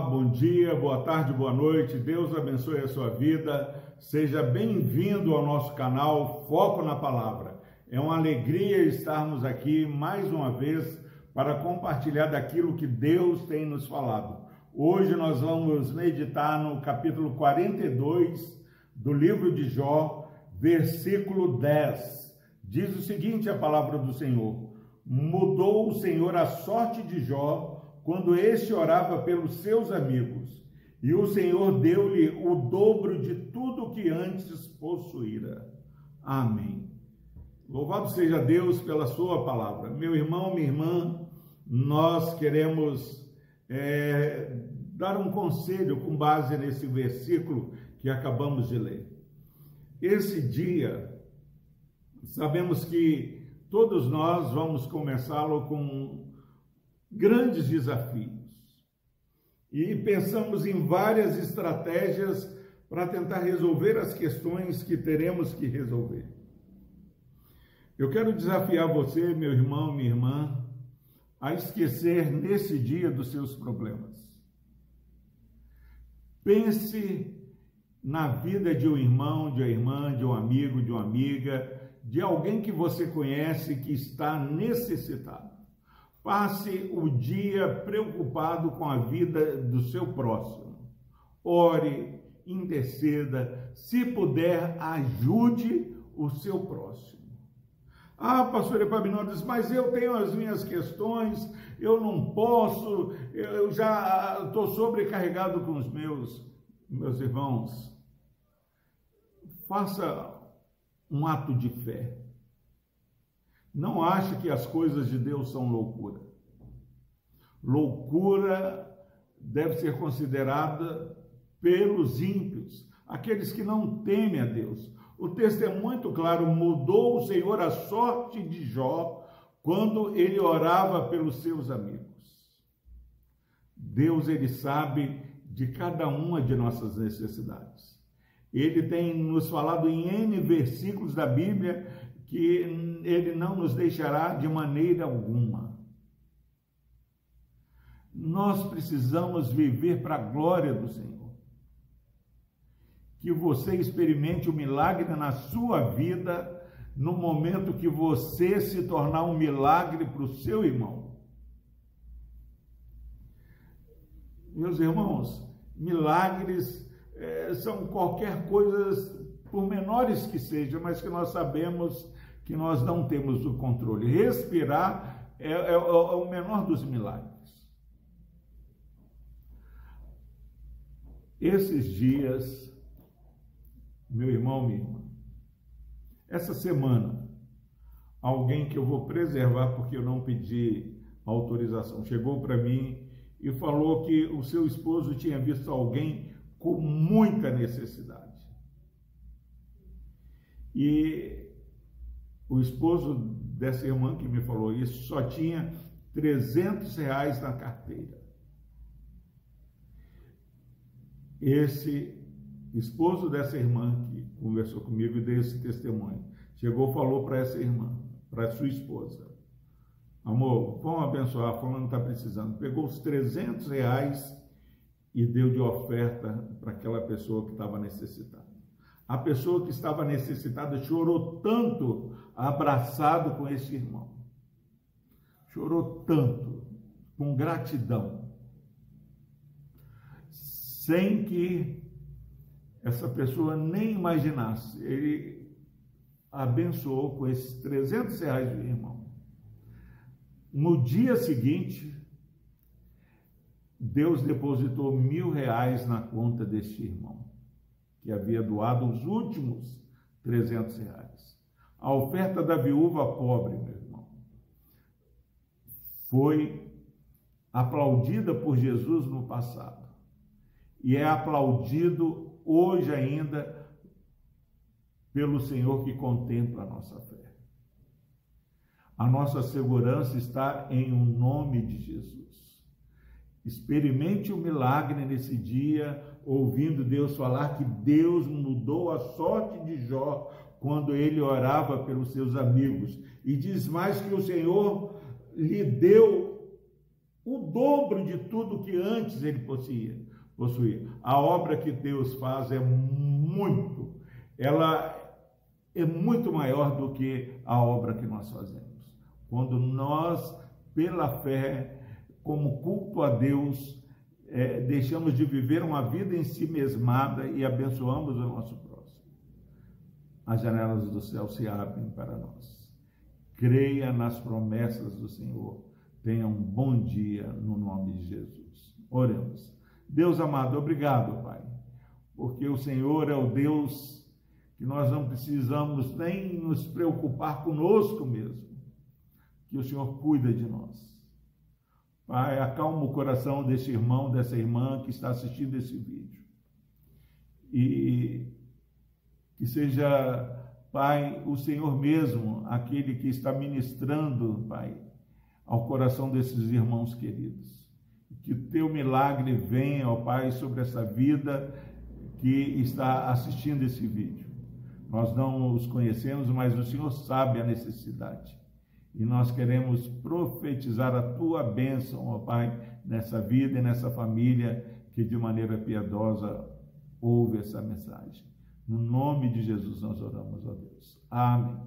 Bom dia, boa tarde, boa noite. Deus abençoe a sua vida. Seja bem-vindo ao nosso canal Foco na Palavra. É uma alegria estarmos aqui mais uma vez para compartilhar daquilo que Deus tem nos falado. Hoje nós vamos meditar no capítulo 42 do livro de Jó, versículo 10. Diz o seguinte: a palavra do Senhor: Mudou o Senhor a sorte de Jó quando este orava pelos seus amigos, e o Senhor deu-lhe o dobro de tudo que antes possuíra. Amém. Louvado seja Deus pela sua palavra. Meu irmão, minha irmã, nós queremos é, dar um conselho com base nesse versículo que acabamos de ler. Esse dia, sabemos que todos nós vamos começá-lo com grandes desafios. E pensamos em várias estratégias para tentar resolver as questões que teremos que resolver. Eu quero desafiar você, meu irmão, minha irmã, a esquecer nesse dia dos seus problemas. Pense na vida de um irmão, de uma irmã, de um amigo, de uma amiga, de alguém que você conhece que está necessitado. Passe o dia preocupado com a vida do seu próximo. Ore, interceda, se puder, ajude o seu próximo. Ah, pastor Epaminondas, mas eu tenho as minhas questões, eu não posso, eu já estou sobrecarregado com os meus, meus irmãos. Faça um ato de fé. Não ache que as coisas de Deus são loucura. Loucura deve ser considerada pelos ímpios, aqueles que não temem a Deus. O texto é muito claro: mudou o Senhor a sorte de Jó quando ele orava pelos seus amigos. Deus, ele sabe de cada uma de nossas necessidades. Ele tem nos falado em N versículos da Bíblia que ele não nos deixará de maneira alguma. Nós precisamos viver para a glória do Senhor. Que você experimente o milagre na sua vida no momento que você se tornar um milagre para o seu irmão. Meus irmãos, milagres é, são qualquer coisa, por menores que sejam, mas que nós sabemos que nós não temos o controle. Respirar é, é, é o menor dos milagres. Esses dias, meu irmão, minha irmã, essa semana, alguém que eu vou preservar porque eu não pedi autorização, chegou para mim e falou que o seu esposo tinha visto alguém com muita necessidade. E o esposo dessa irmã que me falou isso só tinha 300 reais na carteira. Esse esposo dessa irmã que conversou comigo e deu esse testemunho, chegou falou para essa irmã, para sua esposa, amor, vamos abençoar, fulano está precisando. Pegou os 300 reais e deu de oferta para aquela pessoa que estava necessitada. A pessoa que estava necessitada chorou tanto abraçado com esse irmão. Chorou tanto, com gratidão, sem que essa pessoa nem imaginasse. Ele abençoou com esses 300 reais do irmão. No dia seguinte, Deus depositou mil reais na conta deste irmão que havia doado os últimos 300 reais. A oferta da viúva pobre, meu irmão, foi aplaudida por Jesus no passado e é aplaudido hoje ainda pelo Senhor que contempla a nossa fé. A nossa segurança está em o um nome de Jesus. Experimente o milagre nesse dia, ouvindo Deus falar que Deus mudou a sorte de Jó quando ele orava pelos seus amigos. E diz mais que o Senhor lhe deu o dobro de tudo que antes ele possuía. possuía. A obra que Deus faz é muito, ela é muito maior do que a obra que nós fazemos. Quando nós, pela fé, como culto a Deus, é, deixamos de viver uma vida em si mesmada e abençoamos o nosso próximo. As janelas do céu se abrem para nós. Creia nas promessas do Senhor. Tenha um bom dia no nome de Jesus. Oremos. Deus amado, obrigado, Pai, porque o Senhor é o Deus que nós não precisamos nem nos preocupar conosco mesmo, que o Senhor cuida de nós. Pai, acalma o coração desse irmão, dessa irmã que está assistindo esse vídeo. E que seja, Pai, o Senhor mesmo, aquele que está ministrando, Pai, ao coração desses irmãos queridos. Que o teu milagre venha, ó Pai, sobre essa vida que está assistindo esse vídeo. Nós não os conhecemos, mas o Senhor sabe a necessidade. E nós queremos profetizar a tua bênção, ó Pai, nessa vida e nessa família que de maneira piedosa ouve essa mensagem. No nome de Jesus nós oramos, ó Deus. Amém.